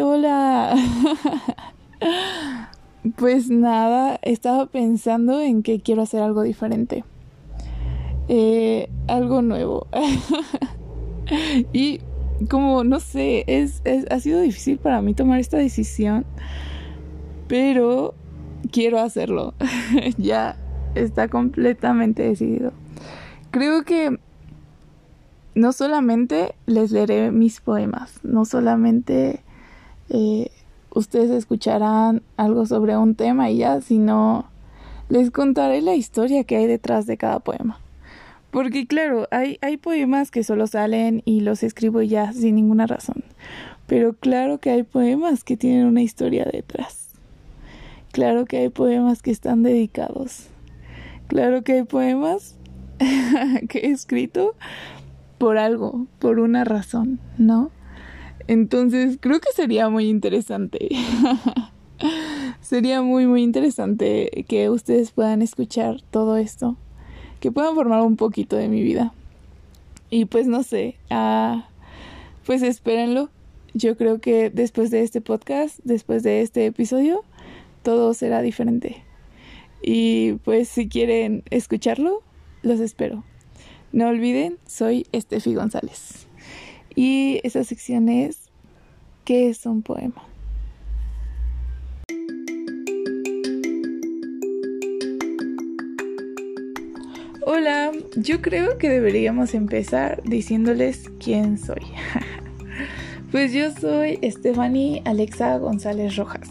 Hola. pues nada, estaba pensando en que quiero hacer algo diferente. Eh, algo nuevo. y como, no sé, es, ha sido difícil para mí tomar esta decisión. Pero quiero hacerlo. ya está completamente decidido. Creo que no solamente les leeré mis poemas, no solamente ustedes escucharán algo sobre un tema y ya, sino les contaré la historia que hay detrás de cada poema. Porque claro, hay, hay poemas que solo salen y los escribo ya sin ninguna razón. Pero claro que hay poemas que tienen una historia detrás. Claro que hay poemas que están dedicados. Claro que hay poemas que he escrito por algo, por una razón, ¿no? Entonces creo que sería muy interesante. sería muy, muy interesante que ustedes puedan escuchar todo esto que puedan formar un poquito de mi vida. Y pues no sé, ah, pues espérenlo. Yo creo que después de este podcast, después de este episodio, todo será diferente. Y pues si quieren escucharlo, los espero. No olviden, soy Estefi González. Y esa sección es ¿Qué es un poema? Hola, yo creo que deberíamos empezar diciéndoles quién soy. pues yo soy Stephanie Alexa González Rojas.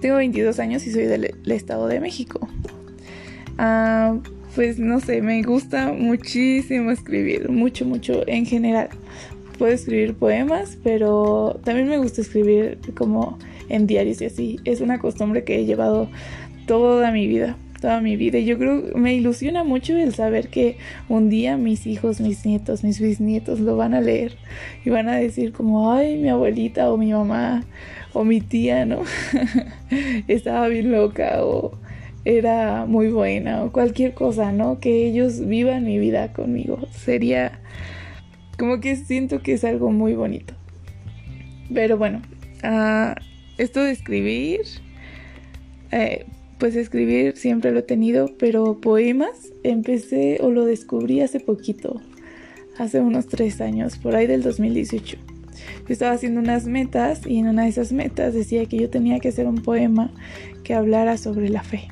Tengo 22 años y soy del, Estado de México. Ah, pues no sé, me gusta muchísimo escribir, mucho, mucho en general. Puedo escribir poemas, pero también me gusta escribir como en diarios y así. Es una costumbre que he llevado toda mi vida toda mi vida. Y yo creo me ilusiona mucho el saber que un día mis hijos, mis nietos, mis bisnietos lo van a leer y van a decir como, ay, mi abuelita o mi mamá o mi tía, ¿no? Estaba bien loca o era muy buena o cualquier cosa, ¿no? Que ellos vivan mi vida conmigo. Sería como que siento que es algo muy bonito. Pero bueno, uh, esto de escribir, eh, pues escribir siempre lo he tenido, pero poemas empecé o lo descubrí hace poquito, hace unos tres años, por ahí del 2018. Yo estaba haciendo unas metas y en una de esas metas decía que yo tenía que hacer un poema que hablara sobre la fe.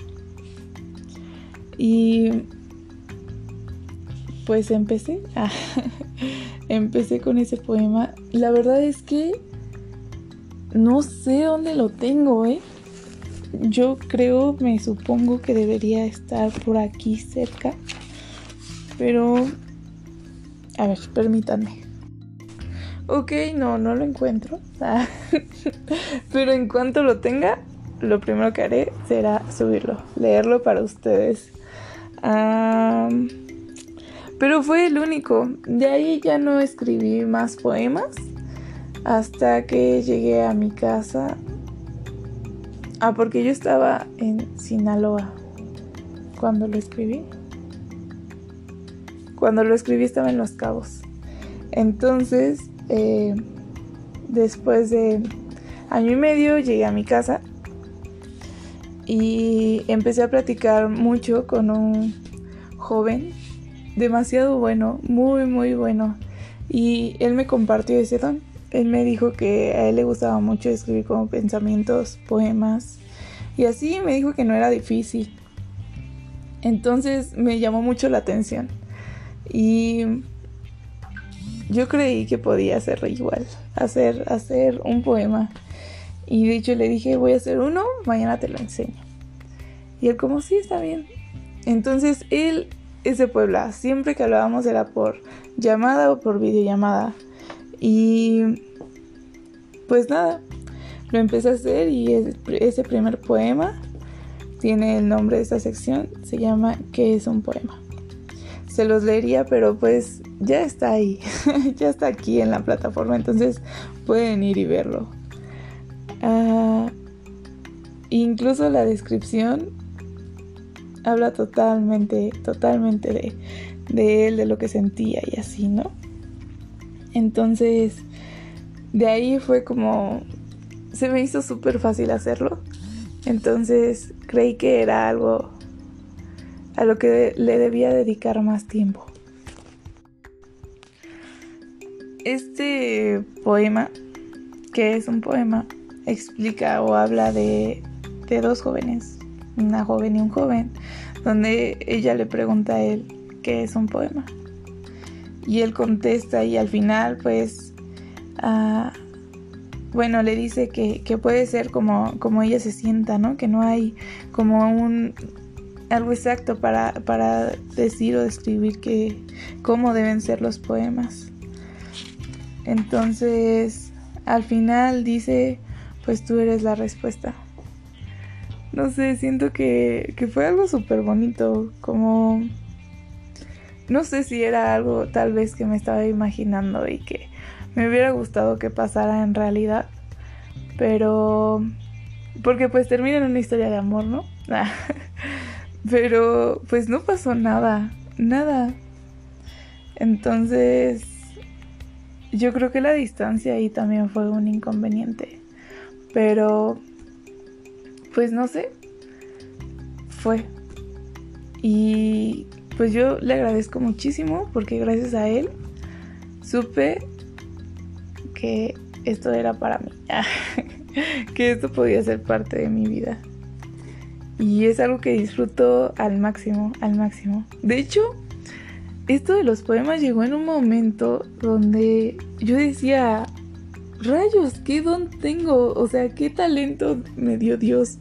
Y pues empecé, empecé con ese poema. La verdad es que no sé dónde lo tengo, ¿eh? yo creo, me supongo que debería estar por aquí cerca. Pero... A ver, permítanme. Ok, no, no lo encuentro. Pero en cuanto lo tenga, lo primero que haré será subirlo, leerlo para ustedes. Pero fue el único. De ahí ya no escribí más poemas hasta que llegué a mi casa Ah, porque yo estaba en Sinaloa cuando lo escribí. Cuando lo escribí estaba en Los Cabos. Entonces, eh, después de año y medio llegué a mi casa y empecé a platicar mucho con un joven demasiado bueno, muy, muy bueno. Y él me compartió ese don él me dijo que a él le gustaba mucho escribir como pensamientos, poemas y así me dijo que no era difícil. Entonces me llamó mucho la atención y yo creí que podía hacerlo igual, hacer, hacer un poema. Y de hecho le dije, voy a hacer uno, mañana te lo enseño. Y él como, sí, está bien. Entonces él es de Puebla, siempre que hablábamos era por llamada o por videollamada. Y pues nada, lo empecé a hacer y ese primer poema tiene el nombre de esta sección, se llama ¿Qué es un poema? Se los leería, pero pues ya está ahí, ya está aquí en la plataforma, entonces pueden ir y verlo. Ah, incluso la descripción habla totalmente, totalmente de, de él, de lo que sentía y así, ¿no? Entonces, de ahí fue como se me hizo súper fácil hacerlo. Entonces creí que era algo a lo que le debía dedicar más tiempo. Este poema, que es un poema, explica o habla de, de dos jóvenes, una joven y un joven, donde ella le pregunta a él qué es un poema. Y él contesta y al final pues, uh, bueno, le dice que, que, puede ser como, como ella se sienta, ¿no? Que no hay como un algo exacto para, para decir o describir que, cómo deben ser los poemas. Entonces, al final dice, pues tú eres la respuesta. No sé, siento que, que fue algo súper bonito, como... No sé si era algo tal vez que me estaba imaginando y que me hubiera gustado que pasara en realidad, pero... Porque pues termina en una historia de amor, ¿no? pero pues no pasó nada, nada. Entonces yo creo que la distancia ahí también fue un inconveniente. Pero, pues no sé, fue. Y pues yo le agradezco muchísimo porque gracias a él supe que esto era para mí, que esto podía ser parte de mi vida. Y es algo que disfruto al máximo, al máximo. De hecho, esto de los poemas llegó en un momento donde yo decía, rayos, ¿qué don tengo? O sea, ¿qué talento me dio Dios?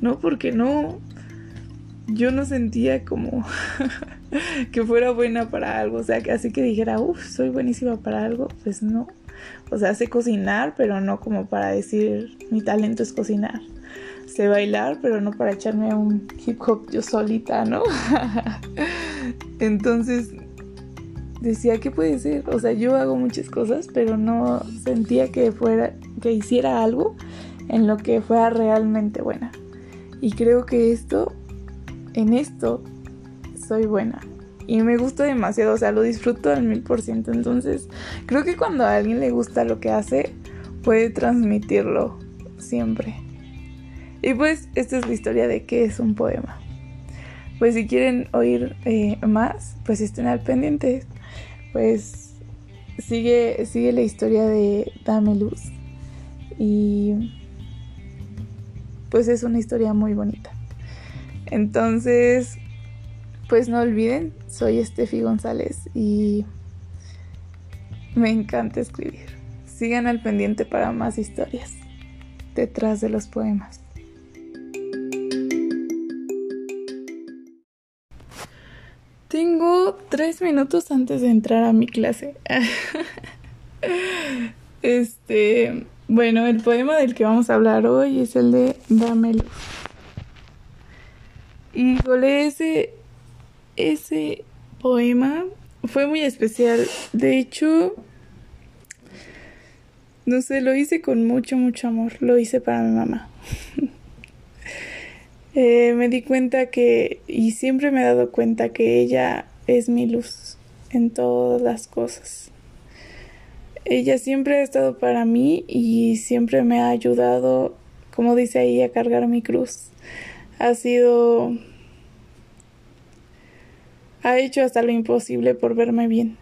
¿No? Porque no, yo no sentía como que fuera buena para algo. O sea, así que dijera, uff, soy buenísima para algo. Pues no. O sea, sé cocinar, pero no como para decir mi talento es cocinar. Sé bailar, pero no para echarme a un hip hop yo solita, ¿no? Entonces decía, ¿qué puede ser? O sea, yo hago muchas cosas, pero no sentía que fuera, que hiciera algo en lo que fuera realmente buena. Y creo que esto, en esto, soy buena. Y me gusta demasiado, o sea, lo disfruto al mil por ciento. Entonces, creo que cuando a alguien le gusta lo que hace, puede transmitirlo siempre. Y pues, esta es la historia de qué es un poema. Pues si quieren oír eh, más, pues estén al pendiente pues sigue, sigue la historia de Dame Luz. Y pues es una historia muy bonita. Entonces, pues no olviden, soy Estefi González y me encanta escribir. Sigan al pendiente para más historias detrás de los poemas. Tengo tres minutos antes de entrar a mi clase. este, bueno, el poema del que vamos a hablar hoy es el de Dámelo. Y ese, ese poema fue muy especial. De hecho, no sé, lo hice con mucho, mucho amor. Lo hice para mi mamá. Eh, me di cuenta que, y siempre me he dado cuenta que ella es mi luz en todas las cosas. Ella siempre ha estado para mí y siempre me ha ayudado, como dice ahí, a cargar mi cruz. Ha sido... ha hecho hasta lo imposible por verme bien,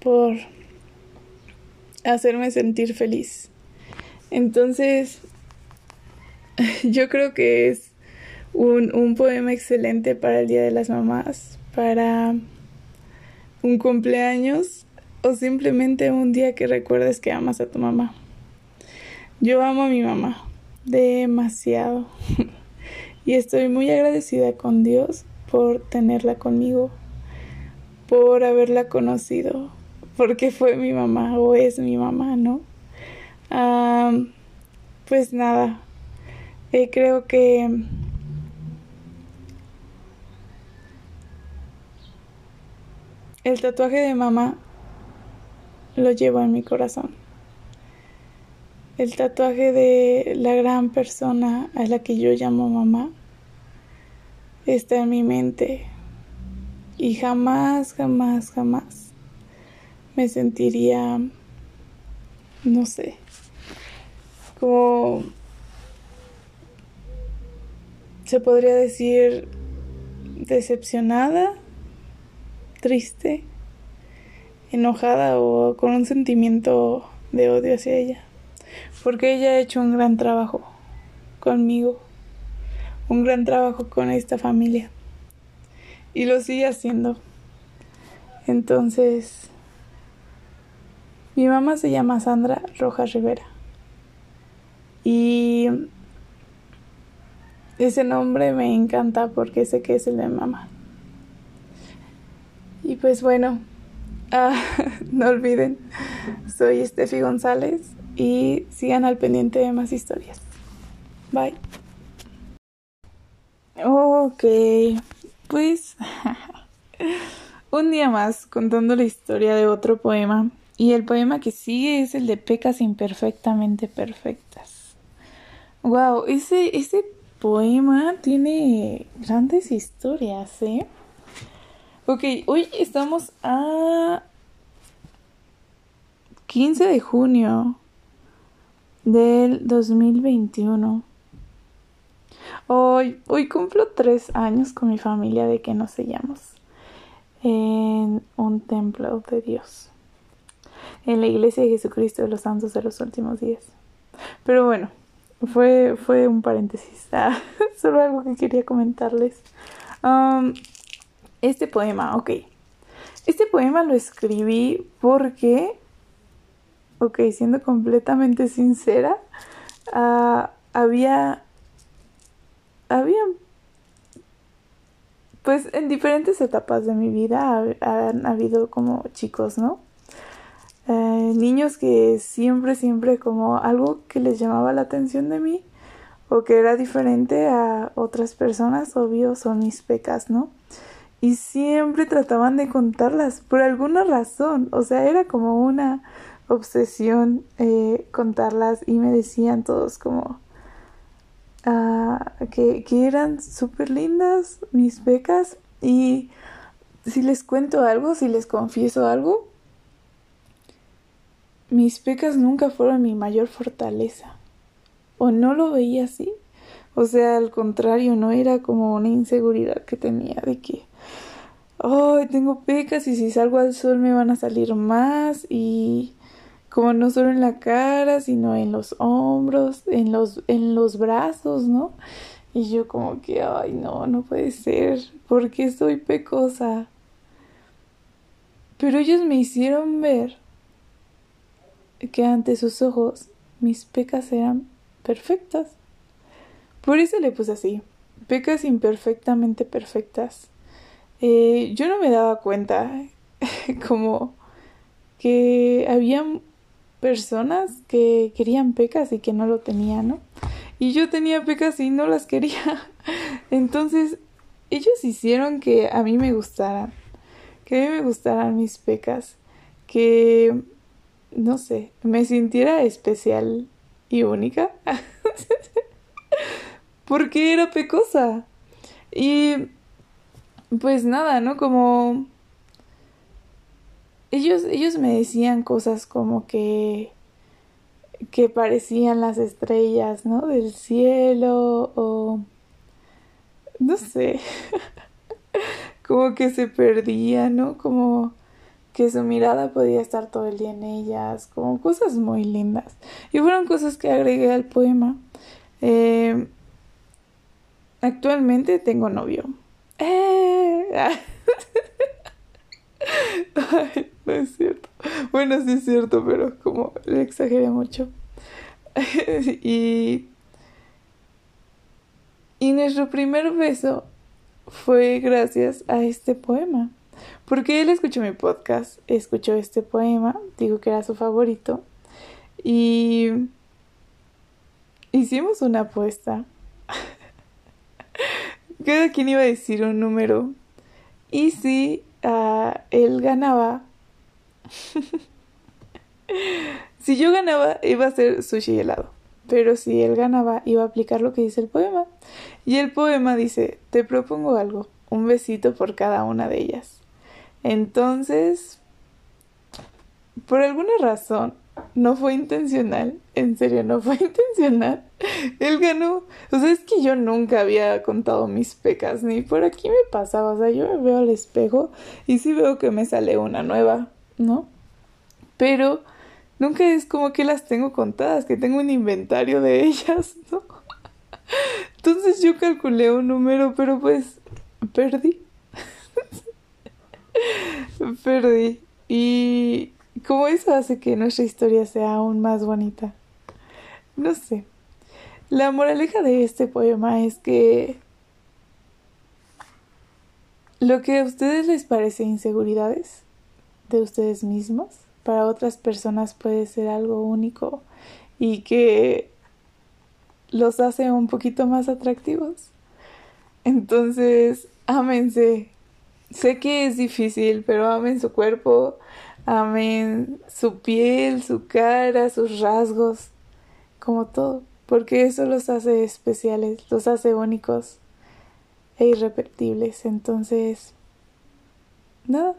por hacerme sentir feliz. Entonces, yo creo que es un, poema excelente para el Día de las Mamás, para un cumpleaños o simplemente un día que recuerdes que amas a tu mamá. Yo amo a mi mamá demasiado y estoy muy agradecida con Dios por tenerla conmigo, por haberla conocido, porque fue mi mamá o es mi mamá, ¿no? pues nada, eh, creo que El tatuaje de mamá lo llevo en mi corazón. El tatuaje de la gran persona a la que yo llamo mamá está en mi mente y jamás, jamás, jamás me sentiría, no sé, como se podría decir decepcionada, triste, enojada o con un sentimiento de odio hacia ella, porque ella ha hecho un gran trabajo conmigo, un gran trabajo con esta familia y lo sigue haciendo. Entonces, mi mamá se llama Sandra Rojas Rivera y ese nombre me encanta porque sé que es el de mamá. Y pues bueno, ah, no olviden, soy Steffi González y sigan al pendiente de más historias. Bye. Ok, pues un día más contando la historia de otro poema. Y el poema que sigue es el de Pecas imperfectamente perfectas. Wow, ese, ese poema tiene grandes historias, ¿eh? Ok, hoy estamos a 15 de junio del 2021. Hoy, hoy cumplo tres años con mi familia de que nos sellamos en un templo de Dios, en la iglesia de Jesucristo de los Santos de los Últimos Días. Pero bueno, fue, fue un paréntesis, ah, solo algo que quería comentarles. Um, este poema, ok. Este poema lo escribí porque, ok, siendo completamente sincera, uh, había, había, pues en diferentes etapas de mi vida han habido como chicos, ¿no? Eh, niños que siempre, siempre como algo que les llamaba la atención de mí o que era diferente a otras personas, obvio, son mis pecas, ¿no? Y siempre trataban de contarlas por alguna razón, o sea, era como una obsesión eh, contarlas y me decían todos como ah, que, que eran súper lindas mis pecas y si les cuento algo, si les confieso algo, mis pecas nunca fueron mi mayor fortaleza. O no lo veía así. O sea, al contrario, no era como una inseguridad que tenía de que, ay, tengo pecas y si salgo al sol me van a salir más y como no solo en la cara, sino en los hombros, en los, en los brazos, ¿no? Y yo como que, ay, no, no puede ser, porque soy pecosa. Pero ellos me hicieron ver que ante sus ojos mis pecas eran perfectas. Por eso le puse así, pecas imperfectamente perfectas. Eh, yo no me daba cuenta como que había personas que querían pecas y que no lo tenían, ¿no? Y yo tenía pecas y no las quería. Entonces, ellos hicieron que a mí me gustaran, que a mí me gustaran mis pecas, que no sé, me sintiera especial y única. porque era pecosa. Y pues nada, ¿no? Como ellos ellos me decían cosas como que que parecían las estrellas, ¿no? del cielo o no sé. como que se perdía, ¿no? Como que su mirada podía estar todo el día en ellas, como cosas muy lindas. Y fueron cosas que agregué al poema. Eh, actualmente tengo novio. Eh. no es cierto. Bueno, sí es cierto, pero como le exageré mucho. y, y nuestro primer beso fue gracias a este poema. Porque él escuchó mi podcast, escuchó este poema, dijo que era su favorito y hicimos una apuesta. Cada quien iba a decir un número y si uh, él ganaba, si yo ganaba iba a ser sushi helado, pero si él ganaba iba a aplicar lo que dice el poema. Y el poema dice, te propongo algo, un besito por cada una de ellas. Entonces, por alguna razón, no fue intencional, en serio, no fue intencional. Él ganó. O sea, es que yo nunca había contado mis pecas, ni por aquí me pasaba. O sea, yo me veo al espejo y sí veo que me sale una nueva, ¿no? Pero nunca es como que las tengo contadas, que tengo un inventario de ellas, ¿no? Entonces yo calculé un número, pero pues perdí. perdí. Y como eso hace que nuestra historia sea aún más bonita. No sé. La moraleja de este poema es que lo que a ustedes les parece inseguridades de ustedes mismos, para otras personas puede ser algo único y que los hace un poquito más atractivos. Entonces, ámense. Sé que es difícil, pero amen su cuerpo, amen su piel, su cara, sus rasgos, como todo, porque eso los hace especiales, los hace únicos e irrepetibles. Entonces, nada,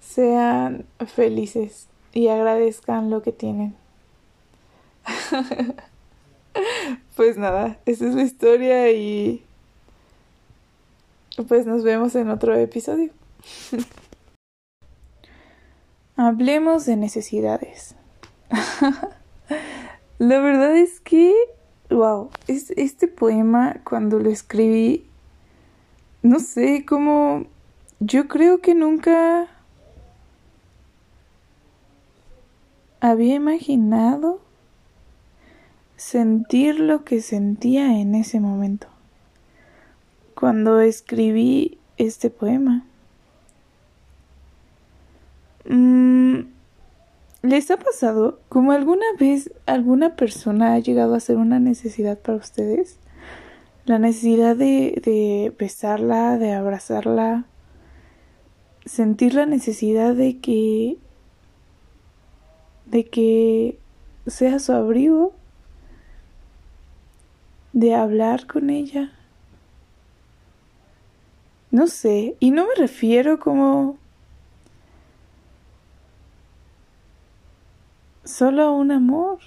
sean felices y agradezcan lo que tienen. pues nada, esa es la historia y pues nos vemos en otro episodio. Hablemos de necesidades. la verdad es que, wow, es, este poema cuando lo escribí, no sé, cómo yo creo que nunca había imaginado sentir lo que sentía en ese momento, cuando escribí este poema. Mm, ¿Les ha pasado como alguna vez alguna persona ha llegado a ser una necesidad para ustedes? La necesidad de, de besarla, de abrazarla, sentir la necesidad de que de que sea su abrigo de hablar con ella. No sé, y no me refiero como solo a un amor.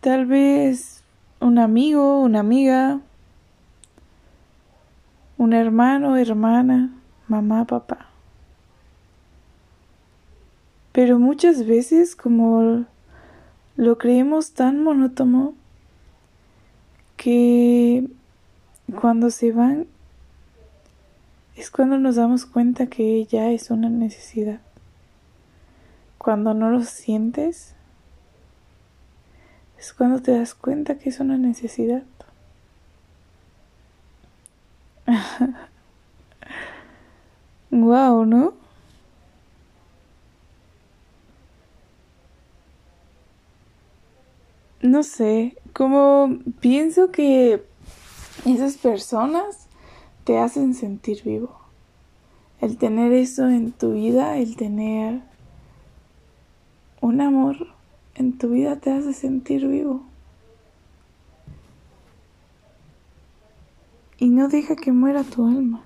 Tal vez un amigo, una amiga, un hermano, hermana, mamá, papá. Pero muchas veces como lo creemos tan monótono que cuando se van es cuando nos damos cuenta que ya es una necesidad. Cuando no lo sientes es cuando te das cuenta que es una necesidad. wow, ¿no? no sé, como pienso que esas personas te hacen sentir vivo. El tener eso en tu vida, el tener un amor en tu vida te hace sentir vivo. Y no deja que muera tu alma.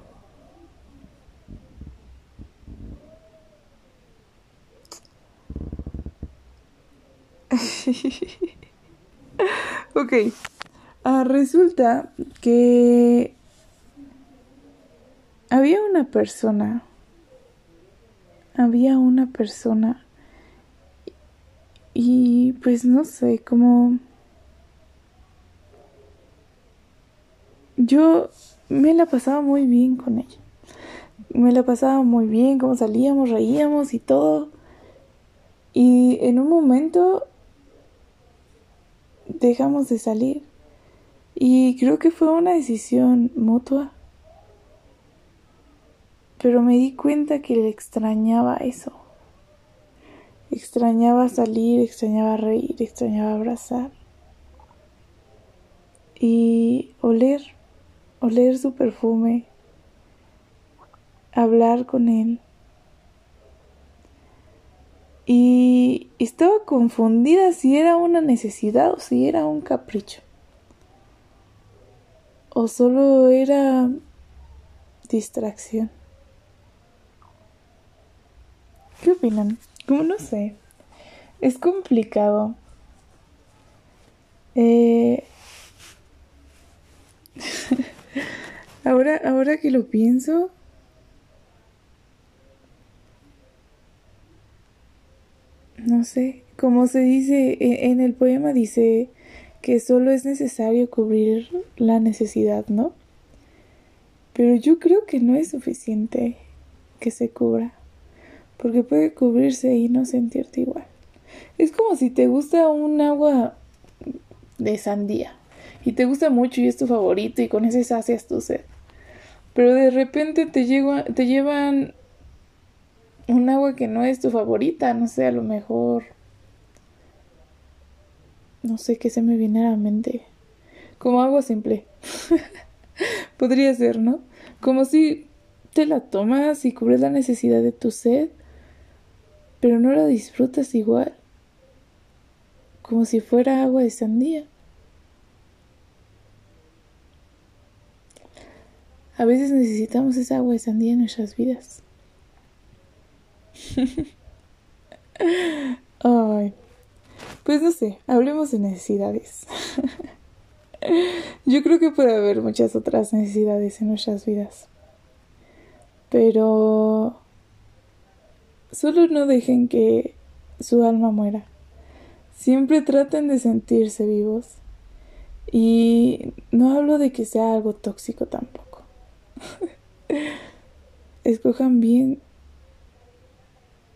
ok. Ah, resulta que había una persona. Había una persona. Y pues no sé, como... Yo me la pasaba muy bien con ella. Me la pasaba muy bien, como salíamos, reíamos y todo. Y en un momento dejamos de salir. Y creo que fue una decisión mutua. Pero me di cuenta que le extrañaba eso. Extrañaba salir, extrañaba reír, extrañaba abrazar. Y oler, oler su perfume, hablar con él. y estaba confundida si era una necesidad o si era un capricho. O solo era distracción. ¿Qué opinan? Como no sé. Es complicado. Eh... ahora, ahora que lo pienso, no sé, como se dice e, en el poema dice que solo es necesario cubrir la necesidad, ¿no? Pero yo creo que no es suficiente que se cubra, porque puede cubrirse y no sentirte igual. Es como si te gusta un agua de sandía y te gusta mucho y es tu favorito y con ese sacias tu sed. Pero de repente te, te llevan un agua que no es tu favorita, no sé, a lo mejor no sé qué se me viene a la mente. Como agua simple. Podría ser, ¿no? Como si te la tomas y cubres la necesidad de tu sed, pero no la disfrutas igual. Como si fuera agua de sandía. A veces necesitamos esa agua de sandía en nuestras vidas. Ay. Pues no sé, hablemos de necesidades. Yo creo que puede haber muchas otras necesidades en nuestras vidas. Pero solo no dejen que su alma muera. Siempre traten de sentirse vivos. Y no hablo de que sea algo tóxico tampoco. Escojan bien,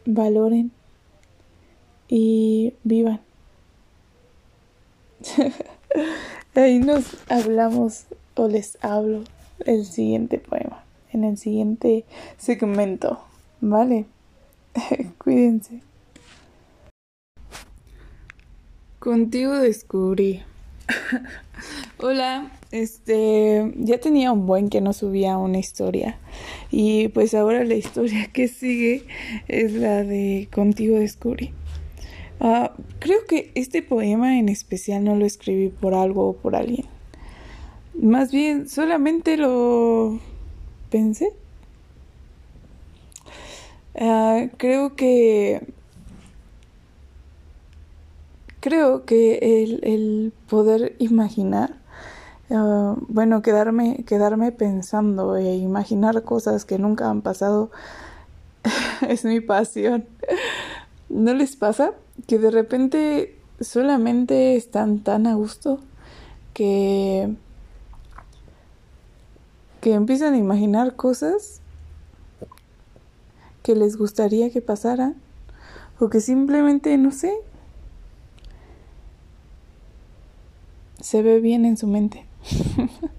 valoren y vivan. Ahí nos hablamos o les hablo el siguiente poema, en el siguiente segmento, ¿vale? Cuídense. Contigo descubrí. Hola, este, ya tenía un buen que no subía una historia y pues ahora la historia que sigue es la de Contigo descubrí. Ah, creo que este poema en especial no lo escribí por algo o por alguien. Más bien, solamente lo pensé. Ah, creo que creo que el, el poder imaginar ah, bueno quedarme quedarme pensando e imaginar cosas que nunca han pasado es mi pasión ¿no les pasa? Que de repente solamente están tan a gusto que que empiezan a imaginar cosas que les gustaría que pasaran o que simplemente no sé se ve bien en su mente.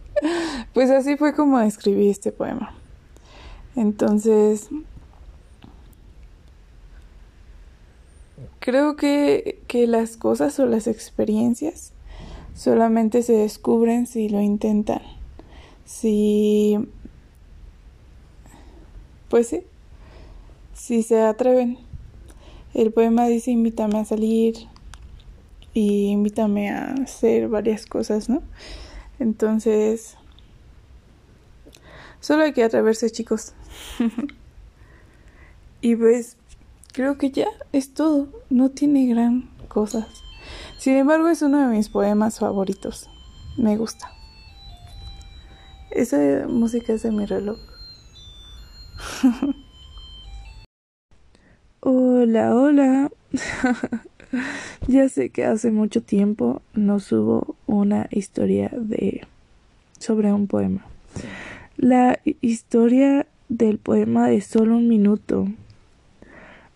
Pues así fue como escribí este poema. Entonces Creo que, que las cosas o las experiencias solamente se descubren si lo intentan. Si... Pues sí. Si se atreven. El poema dice invítame a salir y invítame a hacer varias cosas, ¿no? Entonces... Solo hay que atreverse, chicos. y pues creo que ya es todo, no tiene gran cosa. Sin embargo, es uno de mis poemas favoritos. Me gusta. Esa música es de mi reloj. hola, hola. ya sé que hace mucho tiempo no subo una historia de sobre un poema. La historia del poema de solo un minuto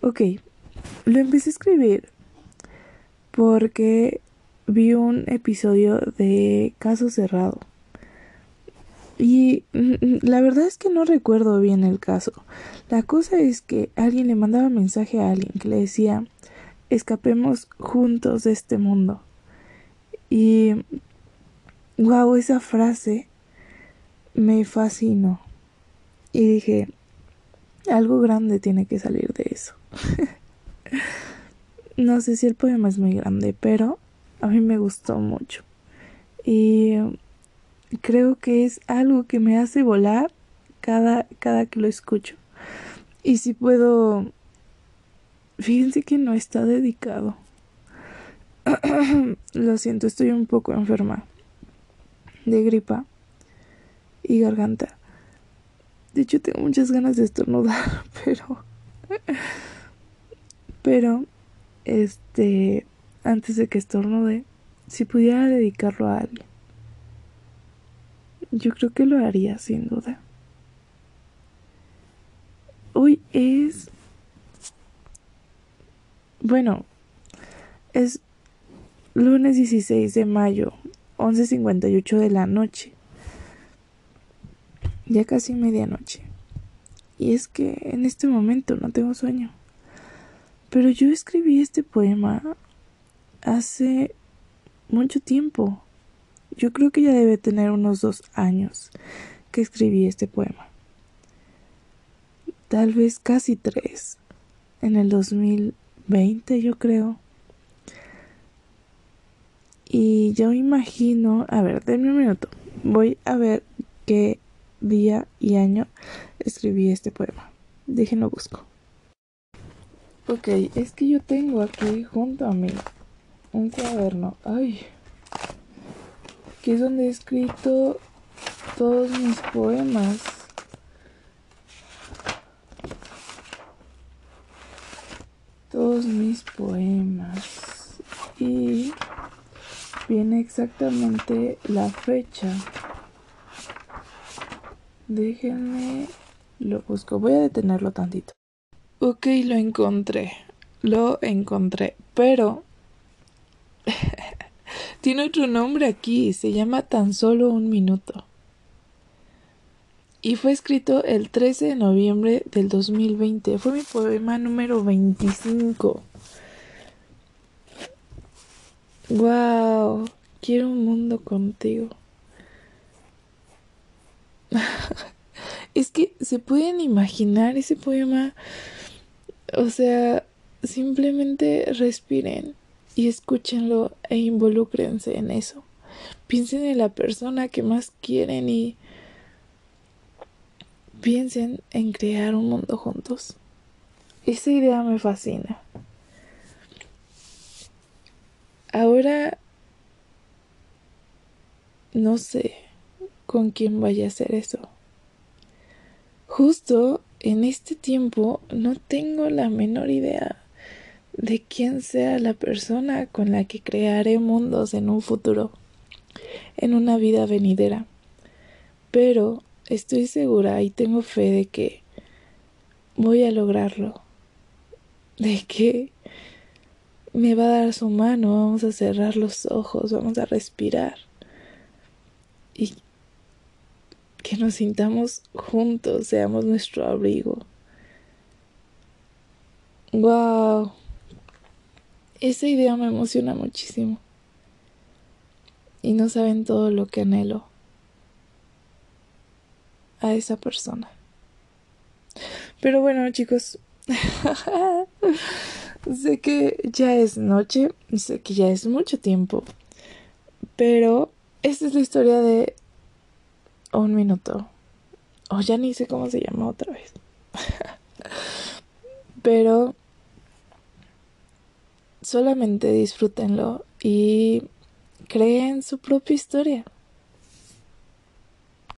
Ok, lo empecé a escribir porque vi un episodio de Caso Cerrado. Y la verdad es que no recuerdo bien el caso. La cosa es que alguien le mandaba mensaje a alguien que le decía, escapemos juntos de este mundo. Y, wow, esa frase me fascinó. Y dije, algo grande tiene que salir de eso. no sé si el poema es muy grande, pero a mí me gustó mucho. Y creo que es algo que me hace volar cada, cada que lo escucho. Y si puedo fíjense que no está dedicado. Lo siento, estoy un poco enferma de gripa y garganta. De hecho, tengo muchas ganas de estornudar, pero. Pero, este. Antes de que estornude, si pudiera dedicarlo a alguien, yo creo que lo haría sin duda. Hoy es. Bueno, es lunes 16 de mayo, 11.58 de la noche ya casi medianoche. Y es que en este momento no tengo sueño. Pero yo escribí este poema hace mucho tiempo. Yo creo que ya debe tener unos dos años que escribí este poema. Tal vez casi tres. En el 2020 yo creo. Y yo imagino, a ver, denme un minuto. Voy a ver qué día y año escribí este poema. Déjenlo busco. Ok, es que yo tengo aquí junto a mí un cuaderno. Ay. Que es donde he escrito todos mis poemas. Todos mis poemas. Y viene exactamente la fecha Déjenme lo busco. Voy a detenerlo tantito. Ok, lo encontré. Lo encontré. Pero... Tiene otro nombre aquí. Se llama Tan solo un minuto. Y fue escrito el 13 de noviembre del 2020. Fue mi poema número 25. Wow. Quiero un mundo contigo. es que se pueden imaginar ese poema. O sea, simplemente respiren y escúchenlo e involúcrense en eso. Piensen en la persona que más quieren y piensen en crear un mundo juntos. Esa idea me fascina. Ahora no sé con quién vaya a hacer eso. Justo en este tiempo no tengo la menor idea de quién sea la persona con la que crearé mundos en un futuro, en una vida venidera. Pero estoy segura y tengo fe de que voy a lograrlo, de que me va a dar su mano, vamos a cerrar los ojos, vamos a respirar y que nos sintamos juntos, seamos nuestro abrigo. Wow. Esa idea me emociona muchísimo. Y no saben todo lo que anhelo a esa persona. Pero bueno, chicos, sé que ya es noche, sé que ya es mucho tiempo, pero esta es la historia de un minuto. O ya ni sé cómo se llama otra vez. Pero solamente disfrútenlo y creen su propia historia.